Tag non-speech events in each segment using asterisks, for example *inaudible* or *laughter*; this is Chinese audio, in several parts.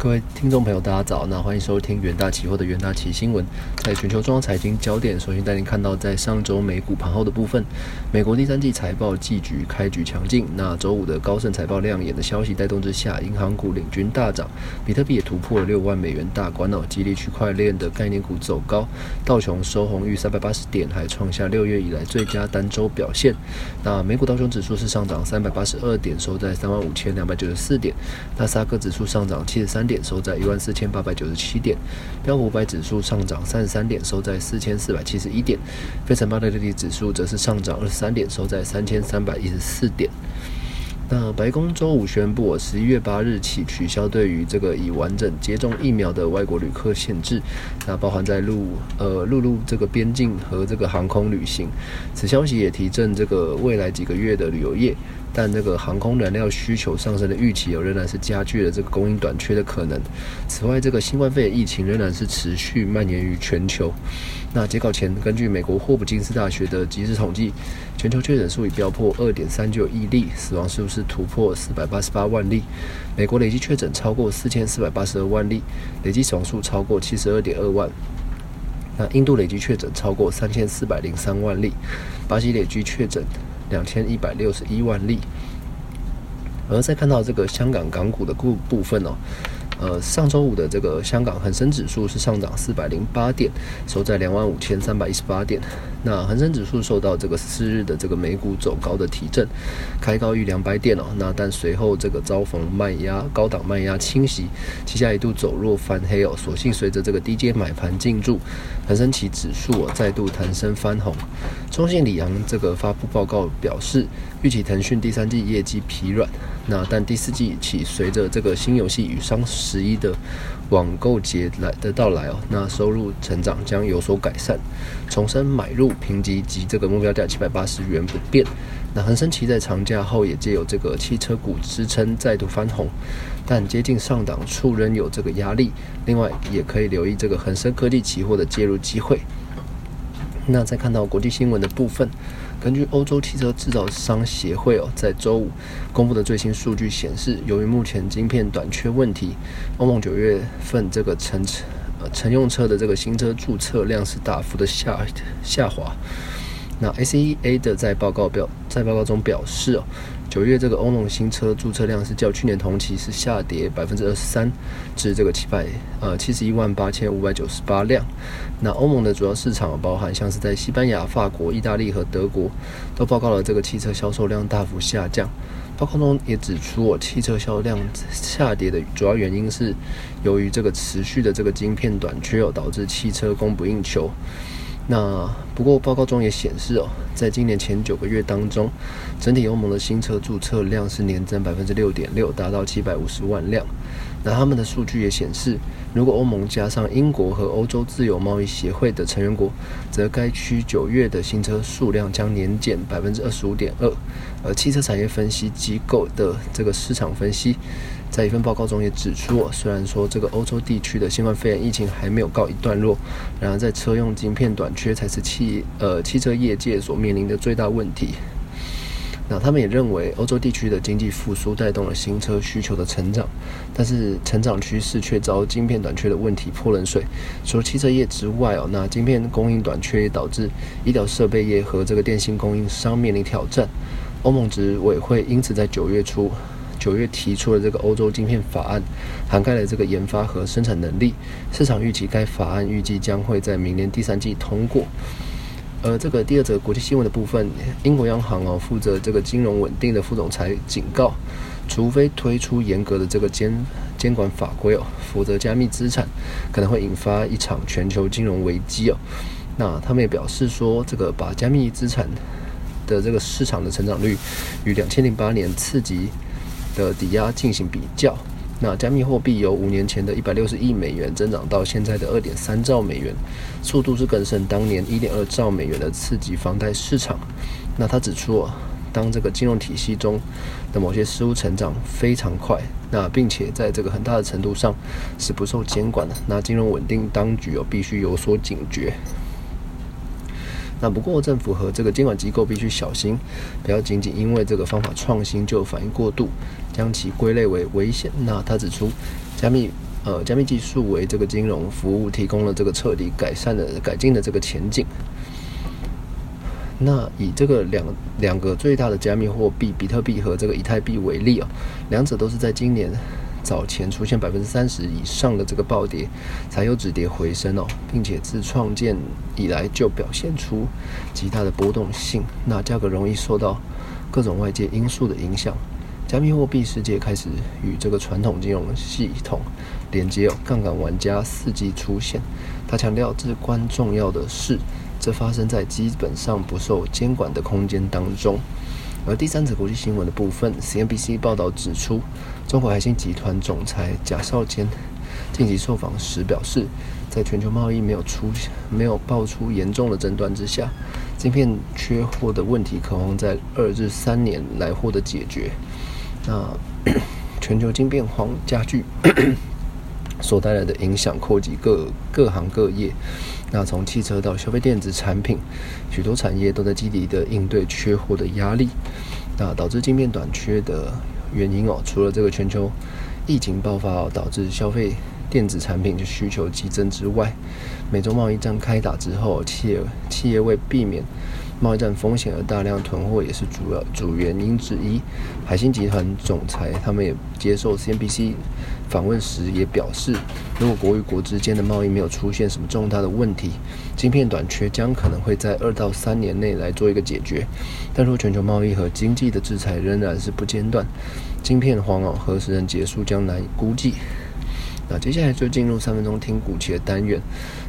各位听众朋友，大家早！那欢迎收听元大期货的元大期新闻。在全球中央财经焦点，首先带您看到，在上周美股盘后的部分，美国第三季财报季局开局强劲。那周五的高盛财报亮眼的消息带动之下，银行股领军大涨，比特币也突破了六万美元大关哦，激励区块链的概念股走高。道琼收红逾三百八十点，还创下六月以来最佳单周表现。那美股道琼指数是上涨三百八十二点，收在三万五千两百九十四点。纳斯达克指数上涨七十三。点收在一万四千八百九十七点，标普五百指数上涨三十三点，收在四千四百七十一点，费城半导体指数则是上涨二十三点，收在三千三百一十四点。那白宫周五宣布，十一月八日起取消对于这个已完整接种疫苗的外国旅客限制，那包含在陆呃陆路这个边境和这个航空旅行。此消息也提振这个未来几个月的旅游业。但这个航空燃料需求上升的预期，有仍然是加剧了这个供应短缺的可能。此外，这个新冠肺炎疫情仍然是持续蔓延于全球。那截稿前，根据美国霍普金斯大学的即时统计，全球确诊数已飙破二点三九亿例，死亡数是突破四百八十八万例。美国累计确诊超过四千四百八十二万例，累计死亡数超过七十二点二万。那印度累计确诊超过三千四百零三万例，巴西累计确诊。两千一百六十一万例，而再看到这个香港港股的部部分哦。呃，上周五的这个香港恒生指数是上涨四百零八点，收在两万五千三百一十八点。那恒生指数受到这个四日的这个美股走高的提振，开高逾两百点哦。那但随后这个遭逢卖压，高档卖压侵袭，旗下一度走弱翻黑哦。所幸随着这个低阶买盘进驻，恒生期指数哦再度弹升翻红。中信里昂这个发布报告表示，预期腾讯第三季业绩疲软。那但第四季起，随着这个新游戏与双十一的网购节来的到来哦，那收入成长将有所改善。重申买入评级及这个目标价七百八十元不变。那恒生期在长假后也借由这个汽车股支撑再度翻红，但接近上档处仍有这个压力。另外也可以留意这个恒生科技期货的介入机会。那再看到国际新闻的部分。根据欧洲汽车制造商协会哦，在周五公布的最新数据显示，由于目前晶片短缺问题，欧盟九月份这个乘呃乘用车的这个新车注册量是大幅的下下滑。那 ACEA 的在报告表在报告中表示哦。九月这个欧盟新车注册量是较去年同期是下跌百分之二十三，至这个七百呃七十一万八千五百九十八辆。那欧盟的主要市场包含像是在西班牙、法国、意大利和德国，都报告了这个汽车销售量大幅下降。报告中也指出，我汽车销量下跌的主要原因是由于这个持续的这个晶片短缺，导致汽车供不应求。那不过报告中也显示哦，在今年前九个月当中，整体欧盟的新车注册量是年增百分之六点六，达到七百五十万辆。那他们的数据也显示，如果欧盟加上英国和欧洲自由贸易协会的成员国，则该区九月的新车数量将年减百分之二十五点二。而汽车产业分析机构的这个市场分析。在一份报告中也指出，虽然说这个欧洲地区的新冠肺炎疫情还没有告一段落，然而在车用晶片短缺才是汽呃汽车业界所面临的最大问题。那他们也认为，欧洲地区的经济复苏带动了新车需求的成长，但是成长趋势却遭晶片短缺的问题泼冷水。除了汽车业之外哦，那晶片供应短缺也导致医疗设备业和这个电信供应商面临挑战。欧盟执委会因此在九月初。九月提出了这个欧洲晶片法案，涵盖了这个研发和生产能力。市场预期该法案预计将会在明年第三季通过。而这个第二则国际新闻的部分，英国央行哦负责这个金融稳定的副总裁警告，除非推出严格的这个监监管法规哦，否则加密资产可能会引发一场全球金融危机哦。那他们也表示说，这个把加密资产的这个市场的成长率与两千零八年刺激。的抵押进行比较，那加密货币由五年前的一百六十亿美元增长到现在的二点三兆美元，速度是更胜当年一点二兆美元的刺激房贷市场。那他指出，当这个金融体系中的某些事物成长非常快，那并且在这个很大的程度上是不受监管的，那金融稳定当局哦必须有所警觉。那不过，政府和这个监管机构必须小心，不要仅仅因为这个方法创新就反应过度，将其归类为危险。那他指出，加密呃加密技术为这个金融服务提供了这个彻底改善的改进的这个前景。那以这个两两个最大的加密货币比特币和这个以太币为例啊，两者都是在今年早前出现百分之三十以上的这个暴跌，才有止跌回升哦，并且自创建以来就表现出极大的波动性。那价格容易受到各种外界因素的影响，加密货币世界开始与这个传统金融系统连接哦，杠杆玩家伺机出现。他强调至关重要的是。这发生在基本上不受监管的空间当中。而第三则国际新闻的部分，CNBC 报道指出，中国海信集团总裁贾少坚近期受访时表示，在全球贸易没有出没有爆出严重的争端之下，晶片缺货的问题可望在二至三年来获得解决。那 *coughs* 全球晶片荒加剧。所带来的影响扩及各各行各业，那从汽车到消费电子产品，许多产业都在积极的应对缺货的压力。那导致晶片短缺的原因哦，除了这个全球疫情爆发导致消费电子产品的需求激增之外，美洲贸易战开打之后，企业企业为避免贸易战风险而大量囤货，也是主要主原因之一。海信集团总裁他们也接受 CNBC。访问时也表示，如果国与国之间的贸易没有出现什么重大的问题，晶片短缺将可能会在二到三年内来做一个解决。但若全球贸易和经济的制裁仍然是不间断，晶片荒哦何时能结束将难以估计。那接下来就进入三分钟听股期的单元。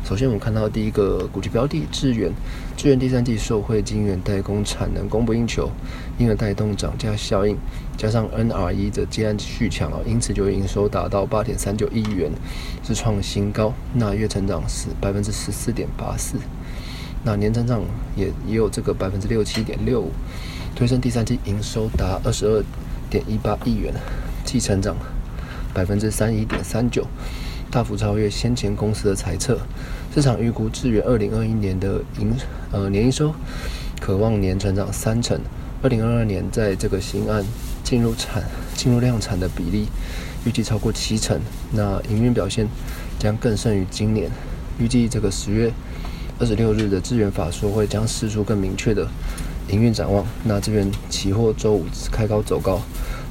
首先，我们看到第一个股期标的智源，智源第三季受惠晶圆代工产能供不应求，因而带动涨价效应，加上 NRE 的接案续强啊，因此就营收达到八点三九亿元，是创新高。那月成长是百分之十四点八四，那年成长也也有这个百分之六七点六五，推升第三季营收达二十二点一八亿元，季成长。百分之三一点三九，大幅超越先前公司的猜测。市场预估至元二零二一年的营呃年营收，渴望年成长三成。二零二二年在这个新案进入产进入量产的比例，预计超过七成。那营运表现将更胜于今年。预计这个十月二十六日的资源法说会将释出更明确的营运展望。那这边期货周五开高走高，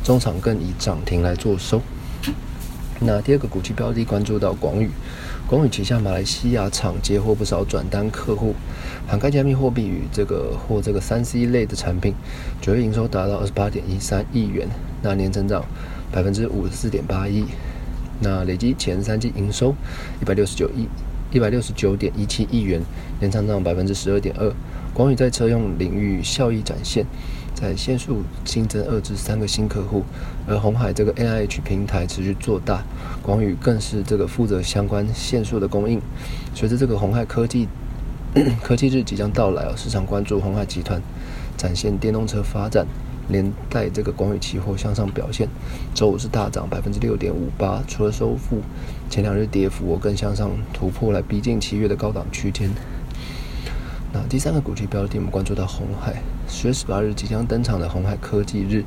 中场更以涨停来做收。那第二个股期标的关注到广宇，广宇旗下马来西亚厂接获不少转单客户，涵盖加密货币与这个或这个三 C 类的产品，九月营收达到二十八点一三亿元，那年增长百分之五十四点八一，那累计前三季营收一百六十九亿一百六十九点一七亿元，年增长百分之十二点二，广宇在车用领域效益展现。在线速新增二至三个新客户，而红海这个 A I H 平台持续做大，广宇更是这个负责相关线速的供应。随着这个红海科技 *coughs* 科技日即将到来哦，市场关注红海集团展现电动车发展，连带这个广宇期货向上表现，周五是大涨百分之六点五八，除了收复前两日跌幅，我更向上突破来逼近七月的高档区间。那第三个主题标的，我们关注到红海，十月十八日即将登场的红海科技日，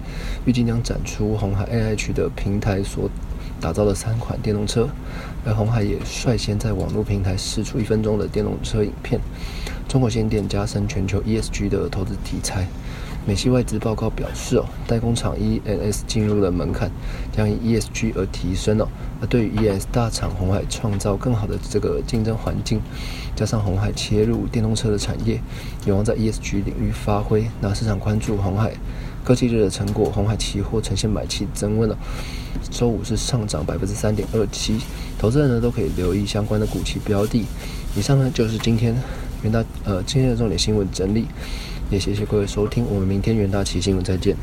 预计将展出红海 AI 区的平台所打造的三款电动车，而红海也率先在网络平台试出一分钟的电动车影片。中国限电加深全球 E S G 的投资题材。美系外资报告表示，哦，代工厂 E N S 进入了门槛，将以 E S G 而提升哦。而对于 E S 大厂红海创造更好的这个竞争环境，加上红海切入电动车的产业，有望在 E S G 领域发挥。那市场关注红海科技日的成果，红海期货呈现买气增温了，周五是上涨百分之三点二七。投资人呢都可以留意相关的股期标的。以上呢就是今天元大呃今天的重点新闻整理。也谢谢各位收听，我们明天元大奇新闻再见。